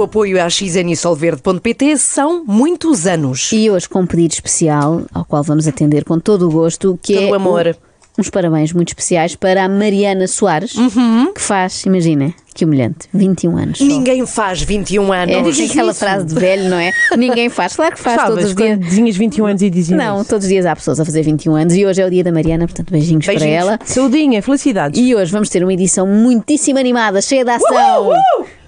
o apoio à XN e Solverde.pt são muitos anos. E hoje com um pedido especial, ao qual vamos atender com todo o gosto, que Todo é o amor. uns parabéns muito especiais para a Mariana Soares, Uhum. que faz, imagina, que humilhante, 21 anos. Ninguém faz 21 anos. É aquela frase de velho, não é? Ninguém faz. Claro que faz todos Sabes, os dias. quando tinhas 21 anos e dizias Não, todos os dias há pessoas a fazer 21 anos e hoje é o dia da Mariana, portanto, beijinhos, para Beijinhos. ela. Saudinha, felicidades. E hoje vamos ter uma edição muitíssimo animada, cheia de ação.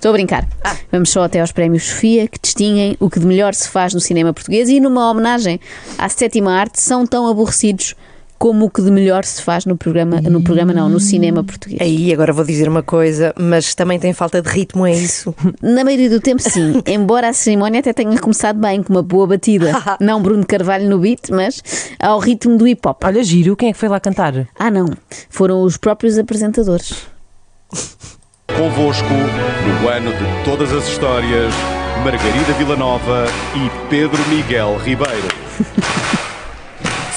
Estou a brincar. Ah. Vamos só até aos prémios Sofia, que distinguem o que de melhor se faz no cinema português e numa homenagem à sétima arte, são tão aborrecidos como o que de melhor se faz no programa, no programa não, no cinema português. Aí, agora vou dizer uma coisa, mas também tem falta de ritmo, é isso? Na maioria do tempo, sim. Embora a cerimónia até tenha começado bem, com uma boa batida. Não Bruno Carvalho no beat, mas ao ritmo do hip hop. Olha, giro, quem é que foi lá cantar? Ah, não. Foram os próprios apresentadores. Convosco, no ano de todas as histórias, Margarida Villanova e Pedro Miguel Ribeiro.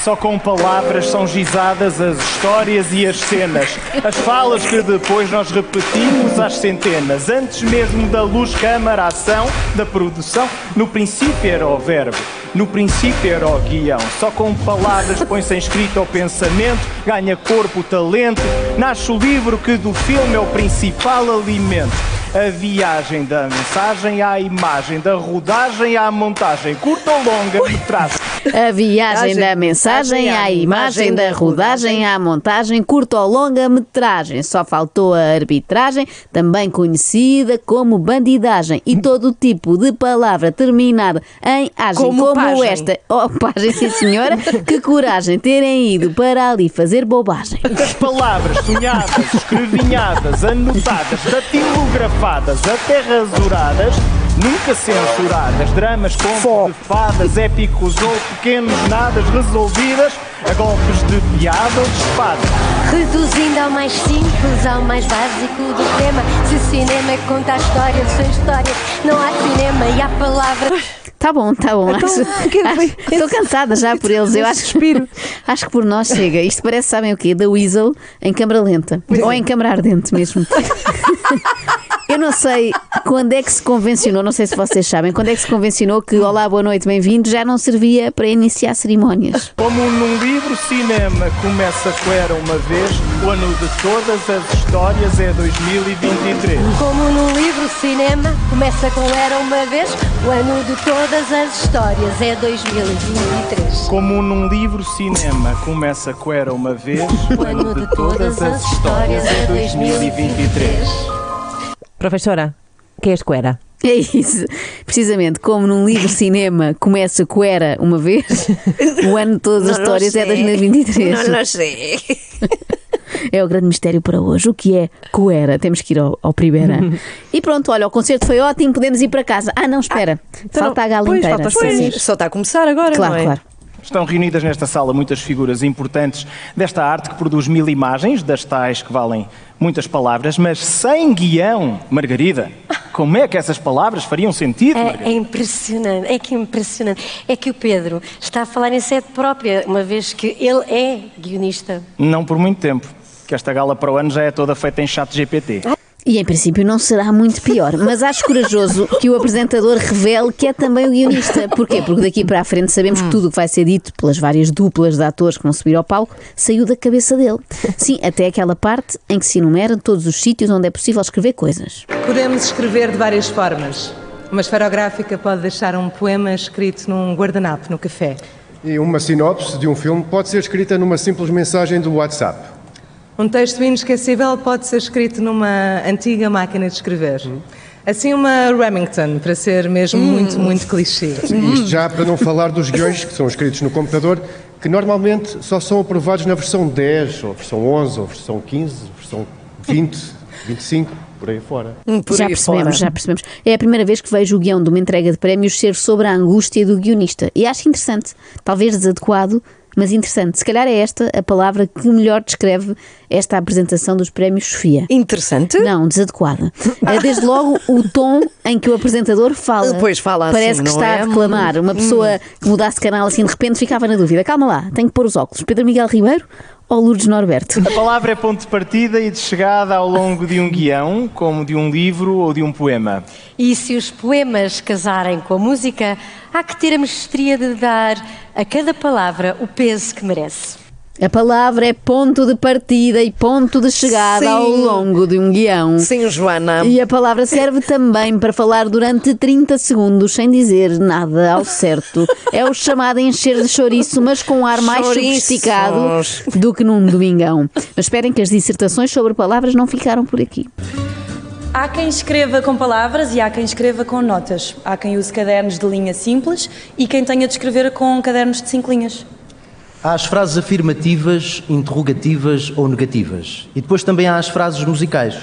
Só com palavras são gizadas as histórias e as cenas. As falas que depois nós repetimos às centenas. Antes mesmo da luz, câmara, ação, da produção. No princípio era o verbo, no princípio era o guião. Só com palavras põe-se em escrito ao pensamento, ganha corpo o talento. Nasce o livro que do filme é o principal alimento. A viagem da mensagem à imagem, da rodagem à montagem, curta ou longa metragem. A viagem da mensagem à imagem, da rodagem à montagem, curta ou longa metragem. Só faltou a arbitragem, também conhecida como bandidagem. E todo tipo de palavra terminada em agem, Como como, pagem. esta. Oh, pagem, sim senhora. que coragem terem ido para ali fazer bobagem. As palavras sonhadas, escrevinhadas, anotadas, datilografadas, até rasuradas, nunca censuradas. Dramas, de fadas, épicos ou pequenos nadas resolvidas a golpes de piada ou de espada. Reduzindo ao mais simples, ao mais básico do tema. Se cinema conta a história, sem histórias não há cinema e há palavras. Tá bom, tá bom. Então, que é que Estou cansada já por eles. Eu acho, suspiro. acho que por nós chega. Isto parece, sabem o quê? Da Weasel em câmara lenta. Ou em câmara ardente mesmo. Eu não sei quando é que se convencionou, não sei se vocês sabem, quando é que se convencionou que Olá, boa noite, bem-vindo já não servia para iniciar cerimónias. Como num livro cinema começa com era uma vez, o ano de todas as histórias é 2023. Como num livro cinema, começa com Era uma vez, o ano de todas as histórias é 2023. Como num livro cinema começa com era uma vez, O ano de todas as histórias é 2023. Professora, quem é este Coera? É isso. Precisamente como num livro cinema começa com era uma vez, o ano de todas as Não histórias é sé. 2023. Não lo sei. É o grande mistério para hoje. O que é Coera? Temos que ir ao, ao primeira. e pronto, olha, o concerto foi ótimo, podemos ir para casa. Ah, não, espera. falta a gala pois, inteira. falta sim. Só está a começar agora, Claro, não é? claro. Estão reunidas nesta sala muitas figuras importantes desta arte que produz mil imagens, das tais que valem muitas palavras, mas sem guião. Margarida, como é que essas palavras fariam sentido? É, Margarida? é impressionante, é que é impressionante. É que o Pedro está a falar em sede própria, uma vez que ele é guionista. Não por muito tempo, que esta gala para o ano já é toda feita em chat GPT. E em princípio não será muito pior, mas acho corajoso que o apresentador revele que é também o guionista. Porquê? Porque daqui para a frente sabemos que tudo o que vai ser dito pelas várias duplas de atores que vão subir ao palco saiu da cabeça dele. Sim, até aquela parte em que se enumeram todos os sítios onde é possível escrever coisas. Podemos escrever de várias formas. Uma esferográfica pode deixar um poema escrito num guardanapo no café. E uma sinopse de um filme pode ser escrita numa simples mensagem do WhatsApp. Um texto inesquecível pode ser escrito numa antiga máquina de escrever. Assim, uma Remington, para ser mesmo muito, muito clichê. Isto já para não falar dos guiões que são escritos no computador, que normalmente só são aprovados na versão 10, ou versão 11, ou versão 15, versão 20, 25, por aí fora. Hum, Por já aí percebemos, fora. já percebemos. É a primeira vez que vejo o guião de uma entrega de prémios ser sobre a angústia do guionista. E acho interessante, talvez desadequado, mas interessante. Se calhar é esta a palavra que melhor descreve esta apresentação dos prémios Sofia. Interessante. Não, desadequada. É desde logo o tom em que o apresentador fala. Pois fala assim, Parece que está é? a reclamar. Uma pessoa que mudasse de canal assim de repente ficava na dúvida. Calma lá, tenho que pôr os óculos. Pedro Miguel Ribeiro ou Lourdes Norberto? A palavra é ponto de partida e de chegada ao longo de um guião, como de um livro ou de um poema. E se os poemas casarem com a música, há que ter a mestria de dar a cada palavra o peso que merece. A palavra é ponto de partida e ponto de chegada Sim. ao longo de um guião. Sim, Joana. E a palavra serve também para falar durante 30 segundos sem dizer nada ao certo. É o chamado encher de chouriço, mas com um ar mais Chouriços. sofisticado do que num domingão. Mas esperem que as dissertações sobre palavras não ficaram por aqui. Há quem escreva com palavras e há quem escreva com notas. Há quem use cadernos de linha simples e quem tenha de escrever com cadernos de cinco linhas. Há as frases afirmativas, interrogativas ou negativas. E depois também há as frases musicais.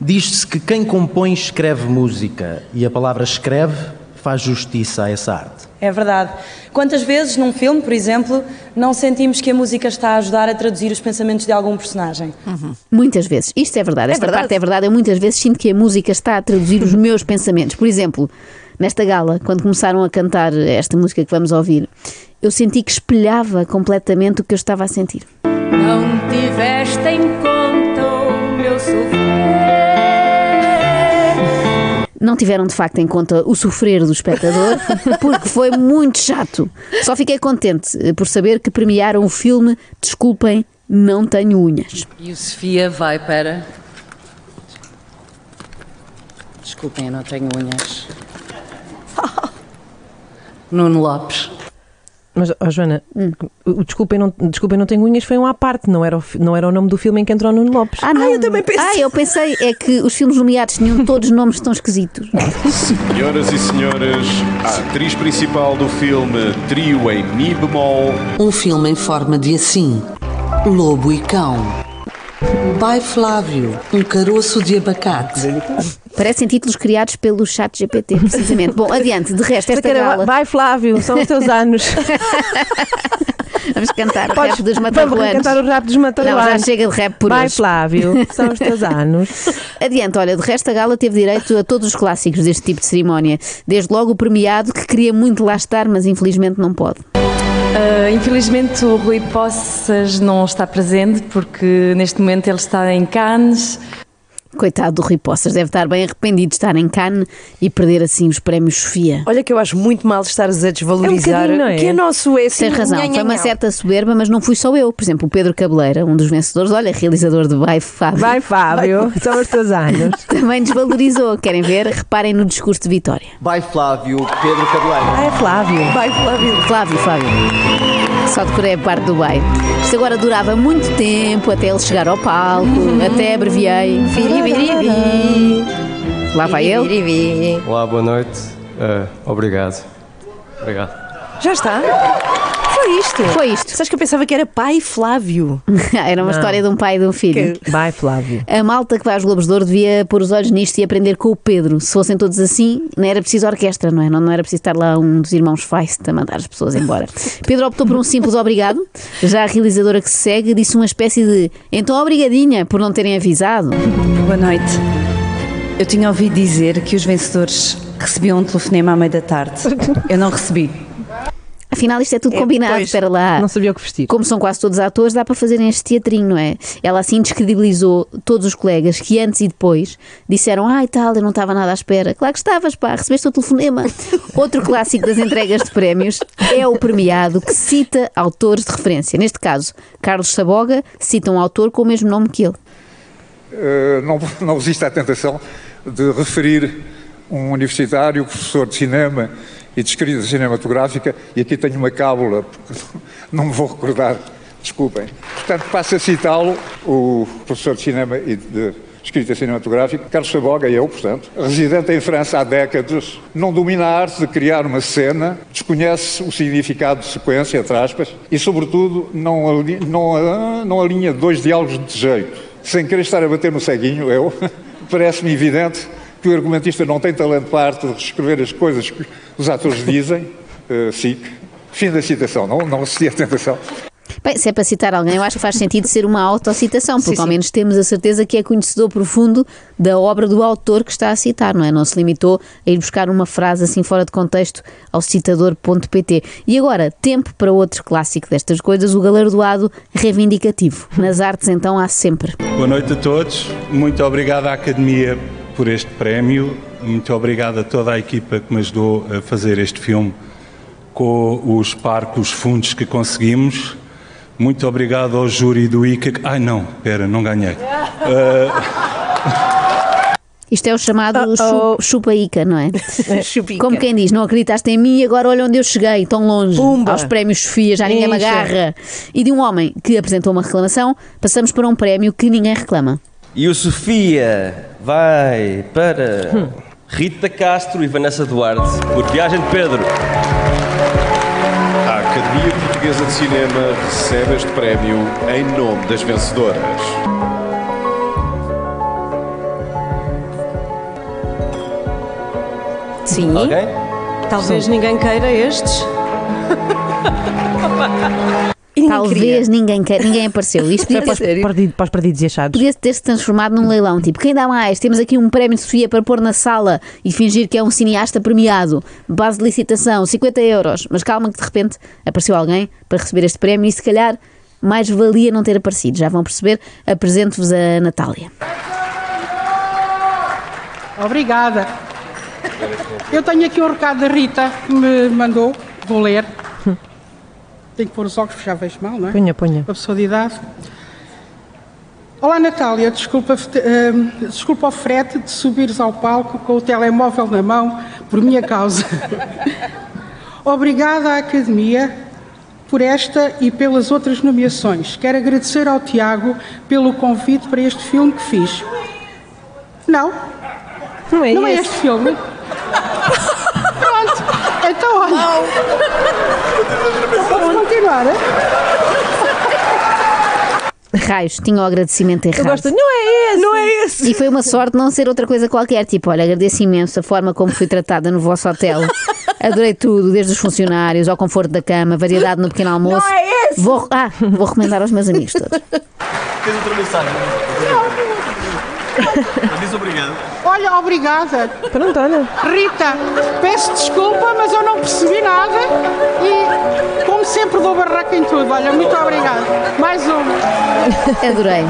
Diz-se que quem compõe escreve música e a palavra escreve faz justiça a essa arte. É verdade. Quantas vezes, num filme, por exemplo, não sentimos que a música está a ajudar a traduzir os pensamentos de algum personagem? Muitas vezes. Isto é verdade. Esta verdade. parte é verdade. Eu muitas vezes sinto que a música está a traduzir os meus pensamentos. Por exemplo, nesta gala, quando começaram a cantar esta música que vamos ouvir, eu senti que espelhava completamente o que eu estava a sentir. Não tiveste em conta o meu sofrer. Não tiveram de facto em conta o sofrer do espectador, porque foi muito chato. Só fiquei contente eh, por saber que premiaram o filme Desculpem, não tenho unhas. E o Sofia vai para. Desculpem, eu não tenho unhas. Nuno Lopes. Mas, ó, Joana, o desculpem não, desculpem, não tenho unhas foi um à parte, não era, o, não era o nome do filme em que entrou Nuno Lopes. Ah, não. eu também pensei. Ah, eu pensei, é que os filmes nomeados tinham todos nomes tão esquisitos. Senhoras e senhores, a atriz principal do filme Trio em Mi bemol, Um filme em forma de assim. Lobo e Cão. Pai Flávio. Um caroço de abacate. Parecem títulos criados pelo chat GPT, precisamente. Bom, adiante, de resto, esta Cara, gala. Vai, Flávio, são os teus anos. Vamos cantar o Podes rap dos vamos mataruanos. cantar o rap dos Não, mataruanos. já chega de rap por Vai, hoje. Flávio, são os teus anos. Adiante, olha, de resto a gala teve direito a todos os clássicos deste tipo de cerimónia. Desde logo o premiado, que queria muito lá estar, mas infelizmente não pode. Ah, infelizmente o Rui Poças não está presente porque neste momento ele está em Cannes. Coitado do Rui Poças, deve estar bem arrependido de estar em Cannes e perder assim os prémios Sofia. Olha que eu acho muito mal estares a desvalorizar bocadinho, não é? o que é nosso é assim, Tens razão, nha, nha, foi uma nha. certa soberba, mas não fui só eu. Por exemplo, o Pedro Cabeleira, um dos vencedores, olha, realizador de Vai Fábio, Vai, Fábio, são os teus anos. também desvalorizou. Querem ver? Reparem no discurso de vitória. Vai Flávio, Pedro Cabeleiro. Ah, é Flávio. Vai, Flávio. Flávio, Flávio. Só decorei a parte do bem. Isto agora durava muito tempo até ele chegar ao palco, até abreviei. Vi. Lá vai ele. Olá, boa noite. Eh, obrigado. Obrigado. Já está? Foi isto. Foi isto. Sabes que eu pensava que era pai Flávio. Era uma história de um pai e de um filho. Vai, Flávio. A malta que vai aos Globos de Ouro devia pôr os olhos nisto e aprender com o Pedro. Se fossem todos assim, não era preciso orquestra, não é? Não, não era preciso estar lá um dos irmãos Feist a mandar as pessoas embora. Pedro optou por um simples obrigado. Já a realizadora que se segue disse uma espécie de então obrigadinha por não terem avisado. Boa noite. Eu tinha ouvido dizer que os vencedores recebiam um telefonema à meia da tarde. Eu não recebi. Afinal, isto é tudo combinado. pois. Espera lá. Não sabia o que vestir. Como são quase todos atores, dá para fazerem este teatrinho, não é? Ela assim descredibilizou todos os colegas que antes e depois disseram: Ai tal, eu não estava nada à espera. Claro que estavas, pá, recebeste o telefonema. Outro clássico das entregas de prémios é o premiado que cita autores de referência. Neste caso, Carlos Saboga cita um autor com o mesmo nome que ele. Eh, não, não resisto à tentação de referir um universitário, professor de cinema e de escrita cinematográfica, e aqui tenho uma cábula, porque não me vou recordar, desculpem. Portanto, passo a citá-lo, o professor de cinema e de escrita cinematográfica, Carlos Saboga, eu, portanto, residente em França há décadas, não domina a arte de criar uma cena, desconhece o significado de sequência, entre aspas, e, sobretudo, não, não, ah, não alinha dois diálogos de jeito. Sem querer estar a bater no ceguinho, eu, parece-me evidente que o argumentista não tem talento para a arte de reescrever as coisas que os atores dizem, uh, SIC. Fim da citação, não, não resisti à tentação. Bem, se é para citar alguém, eu acho que faz sentido ser uma autocitação, porque Sim, ao sim. menos temos a certeza que é conhecedor profundo da obra do autor que está a citar, não é? Não se limitou a ir buscar uma frase assim fora de contexto ao citador.pt. E agora, tempo para outro clássico destas coisas, o galardoado reivindicativo. Nas artes, então, há sempre. Boa noite a todos. Muito obrigado à Academia por este prémio. Muito obrigado a toda a equipa que me ajudou a fazer este filme com os parcos fundos que conseguimos. Muito obrigado ao júri do ICA. Ai não, espera, não ganhei. Ah, Isto é o chamado chu- chupa-ica, não é? Chupica. Como quem diz, não acreditaste em mim e agora olha onde eu cheguei, tão longe, Pumba. aos prémios Sofia, já ninguém me Incha. agarra. E de um homem que apresentou uma reclamação, passamos para um prémio que ninguém reclama. E o Sofia vai para Rita Castro e Vanessa Duarte por Viagem de Pedro. A Academia Portuguesa de Cinema recebe este prémio em nome das vencedoras. Sim. Alguém? Talvez ninguém queira estes. Talvez ninguém queira, ninguém apareceu. Isto Foi podia para os, ter, perdido- para os perdidos e achados. podia ter se transformado num leilão. Tipo, quem dá mais? Temos aqui um prémio de Sofia para pôr na sala e fingir que é um cineasta premiado. Base de licitação, 50 euros. Mas calma que de repente apareceu alguém para receber este prémio e se calhar mais valia não ter aparecido. Já vão perceber. Apresento-vos a Natália. Obrigada. Eu tenho aqui um recado da Rita que me mandou, vou ler. Tenho que pôr os óculos, já vejo mal, não é? Ponha, ponha. Uma pessoa de idade. Olá Natália, desculpa, hum, desculpa o frete de subires ao palco com o telemóvel na mão por minha causa. Obrigada à Academia por esta e pelas outras nomeações. Quero agradecer ao Tiago pelo convite para este filme que fiz. Não, Não é, não é este filme. Pronto, então olha. Vamos continuar, é? Raios, tinha o agradecimento errado. Eu gosto. Não é esse! Não é esse. E foi uma sorte não ser outra coisa qualquer. Tipo, olha, agradeço imenso a forma como fui tratada no vosso hotel. Adorei tudo, desde os funcionários ao conforto da cama, variedade no pequeno almoço. Não é esse. Vou, ah, vou recomendar aos meus amigos todos. Tens outra mensagem? Diz obrigado. Olha, obrigada. Pronto, olha. Rita, peço desculpa, mas eu não percebi nada e, como sempre, dou barraca em tudo. Olha, muito obrigada. Mais um. Adorei.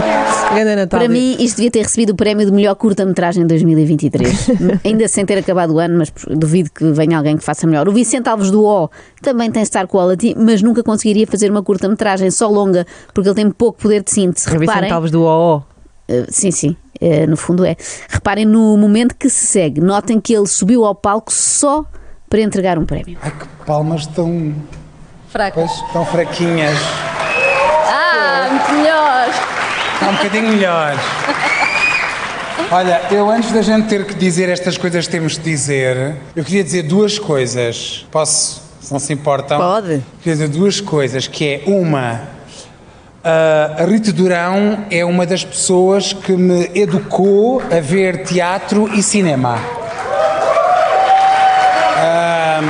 Natália. Para mim, isto devia ter recebido o prémio de melhor curta-metragem de 2023. Ainda sem ter acabado o ano, mas duvido que venha alguém que faça melhor. O Vicente Alves do O também tem Star Quality, mas nunca conseguiria fazer uma curta-metragem só longa, porque ele tem pouco poder de síntese. É Vicente. Alves do OO. Uh, sim, sim, uh, no fundo é. Reparem no momento que se segue. Notem que ele subiu ao palco só para entregar um prémio. Palmas tão, Fracas. pois, tão fraquinhas. Ah, muito melhor. Está um bocadinho melhor. Olha, eu antes da gente ter que dizer estas coisas que temos de dizer, eu queria dizer duas coisas. Posso, se não se importam? Pode. Queria dizer duas coisas, que é uma, ah, a Rita Durão é uma das pessoas que me educou a ver teatro e cinema. Ah,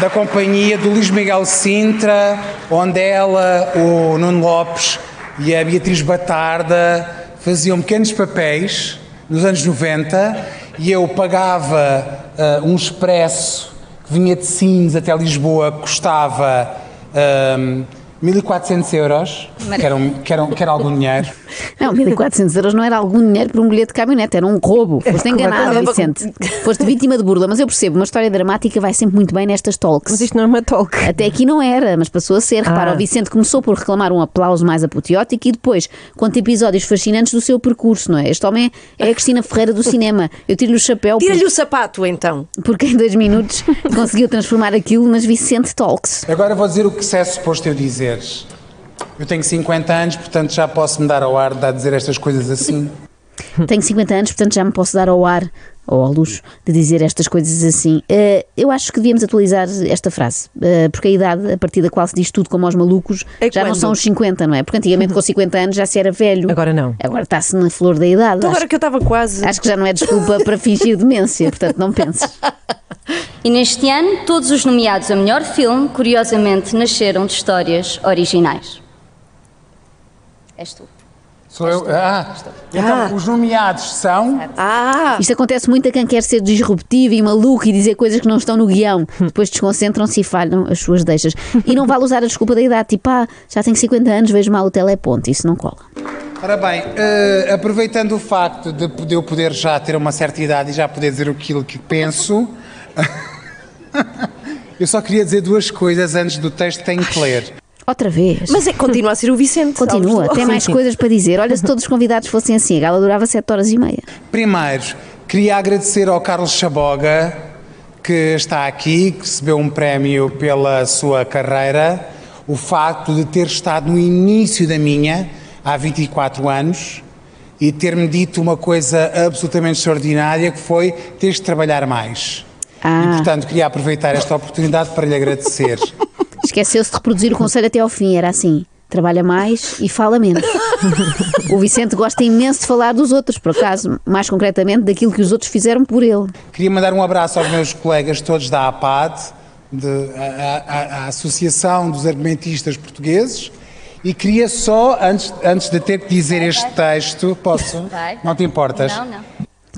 da companhia do Luís Miguel Sintra, onde ela, o Nuno Lopes e a Beatriz Batarda faziam pequenos papéis nos anos 90 e eu pagava ah, um expresso que vinha de Sines até Lisboa, custava 1400 euros, que era, um- que, era, que era algum dinheiro. Não, 1400 euros não era algum dinheiro para um bilhete de caminhonete, era um roubo. Foste enganado, Vicente. Foste vítima de burla, mas eu percebo, uma história dramática vai sempre muito bem nestas talks. Mas isto não é uma talk. Até aqui não era, mas passou a ser. Repara, Ah. o Vicente começou por reclamar um aplauso mais apoteótico e depois conta episódios fascinantes do seu percurso, não é? Este homem é a Cristina Ferreira do cinema. Eu tiro-lhe o chapéu. Tira-lhe o sapato, então. Porque em dois minutos conseguiu transformar aquilo nas Vicente Talks. Agora vou dizer o que se é suposto eu dizeres. Eu tenho 50 anos, portanto já posso me dar ao ar de dizer estas coisas assim. Tenho 50 anos, portanto já me posso dar ao ar ou ao luxo de dizer estas coisas assim. Eh, eu acho que devíamos atualizar esta frase, eh, porque a idade a partir da qual se diz tudo como aos malucos já não quando? são os 50, não é? Porque antigamente com 50 anos já se era velho. Agora não. Agora está-se na flor da idade. Então agora que eu estava quase. acho que já não é desculpa para fingir demência, portanto não penses. E neste ano, todos os nomeados a melhor filme, curiosamente, nasceram de histórias originais. És tu. Sou eu? Ah, então os nomeados são. Ah! Isto acontece muito a quem quer ser disruptivo e maluco e dizer coisas que não estão no guião. Depois desconcentram-se e falham as suas deixas. E não vale usar a desculpa da idade, tipo, ah, já tenho 50 anos, vejo mal o teleponto. Isso não cola. Ora bem, eh, aproveitando o facto de de eu poder já ter uma certa idade e já poder dizer aquilo que penso, eu só queria dizer duas coisas antes do texto que tenho que ler. Outra vez. Mas é, continua a ser o Vicente. Continua, tem mais coisas para dizer. Olha, se todos os convidados fossem assim, a gala durava 7 horas e meia. Primeiro, queria agradecer ao Carlos Chaboga, que está aqui, que recebeu um prémio pela sua carreira, o facto de ter estado no início da minha, há 24 anos, e ter-me dito uma coisa absolutamente extraordinária, que foi teres de trabalhar mais. Ah. E, portanto, queria aproveitar esta oportunidade para lhe agradecer. Esqueceu-se de reproduzir o conselho até ao fim, era assim. Trabalha mais e fala menos. o Vicente gosta imenso de falar dos outros, por acaso, mais concretamente daquilo que os outros fizeram por ele. Queria mandar um abraço aos meus colegas todos da APAD, de, a, a- a Associação dos Argumentistas Portugueses, e queria só, antes, antes de ter que dizer este texto, posso? Vai. Não te importas? Não, não.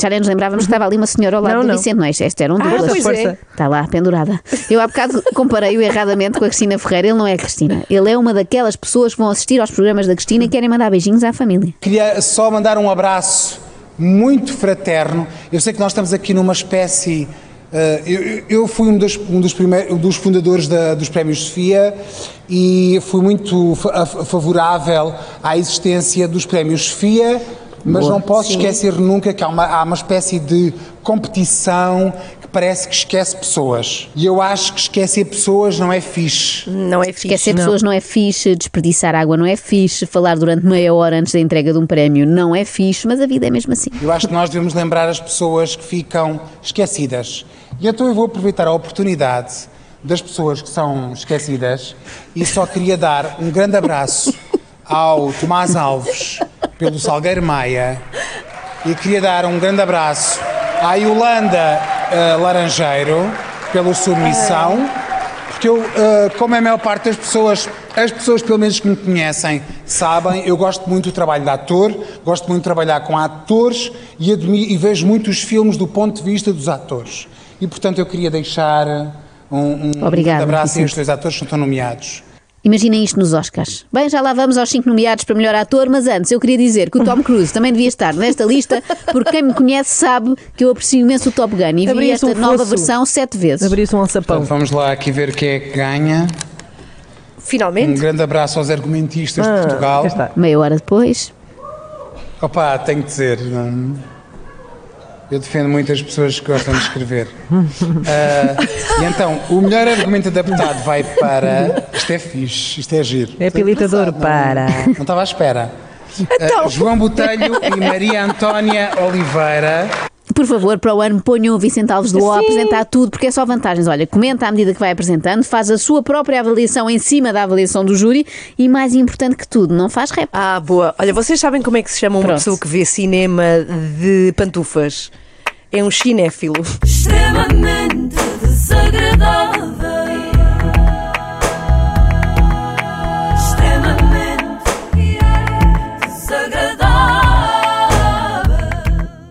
Já nem nos lembrávamos que estava ali uma senhora ao lado Não, do não. Vicente, não é? Esta era um Ah, duplas. pois é. Está lá, pendurada. Eu há bocado comparei-o erradamente com a Cristina Ferreira. Ele não é a Cristina. Ele é uma daquelas pessoas que vão assistir aos programas da Cristina e querem mandar beijinhos à família. Queria só mandar um abraço muito fraterno. Eu sei que nós estamos aqui numa espécie. eh, eu, eu- fui um dos, um dos, primeiros, um dos fundadores da- dos Prémios Sofia e fui muito favorável à existência dos Prémios Sofia, mas Boa. não posso Sim. esquecer nunca que há uma, há uma espécie de competição que parece que esquece pessoas. E eu acho que esquecer pessoas não é fixe. Não é fixe. Esquecer pessoas não é fixe, desperdiçar água não é fixe, falar durante meia hora antes da entrega de um prémio não é fixe, mas a vida é mesmo assim. Eu acho que nós devemos lembrar as pessoas que ficam esquecidas. E então eu vou aproveitar a oportunidade das pessoas que são esquecidas e só queria dar um grande abraço ao Tomás Alves pelo Salgueiro Maia e queria dar um grande abraço à Yolanda eh, Laranjeiro pelo Submissão porque eu, eh, como a maior parte das pessoas, as pessoas pelo menos que me conhecem, sabem, eu gosto muito do trabalho de ator, gosto muito de trabalhar com atores e, admi- e vejo muitos filmes do ponto de vista dos atores. E portanto eu queria deixar um, um Obrigada, grande abraço Vicente. estes dois atores que estão nomeados. Imaginem isto nos Oscars. Bem, já lá vamos aos cinco nomeados para melhor ator, mas antes eu queria dizer que o Tom Cruise também devia estar nesta lista, porque quem me conhece sabe que eu aprecio imenso o Top Gun e vi esta um nova fosso. versão sete vezes. Abrir-se um alçapão. Então, vamos lá aqui ver quem é que ganha. Um Finalmente. grande abraço aos argumentistas Ah, de Portugal. Meia hora depois. Opa, tenho que dizer. não- Eu defendo muitas pessoas que gostam de escrever. Ah, e então, o melhor argumento adaptado vai para. Isto é fixe, isto é giro. É habilitador para. Não estava à espera. Ah, João Botelho e Maria Antónia Oliveira. Por favor, para o ano ponham o Vicente Alves do O a apresentar tudo, porque é só vantagens. Olha, comenta à medida que vai apresentando, faz a sua própria avaliação em cima da avaliação do júri e, mais importante que tudo, não faz rap. Ah, boa. Olha, vocês sabem como é que se chama uma Pronto. pessoa que vê cinema de pantufas? É um cinéfilo. extremamente desagradável.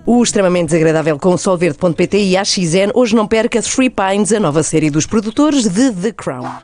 O extremamente desagradável com solverde.pt e a XN. Hoje não perca Three Pines, a nova série dos produtores de The Crown.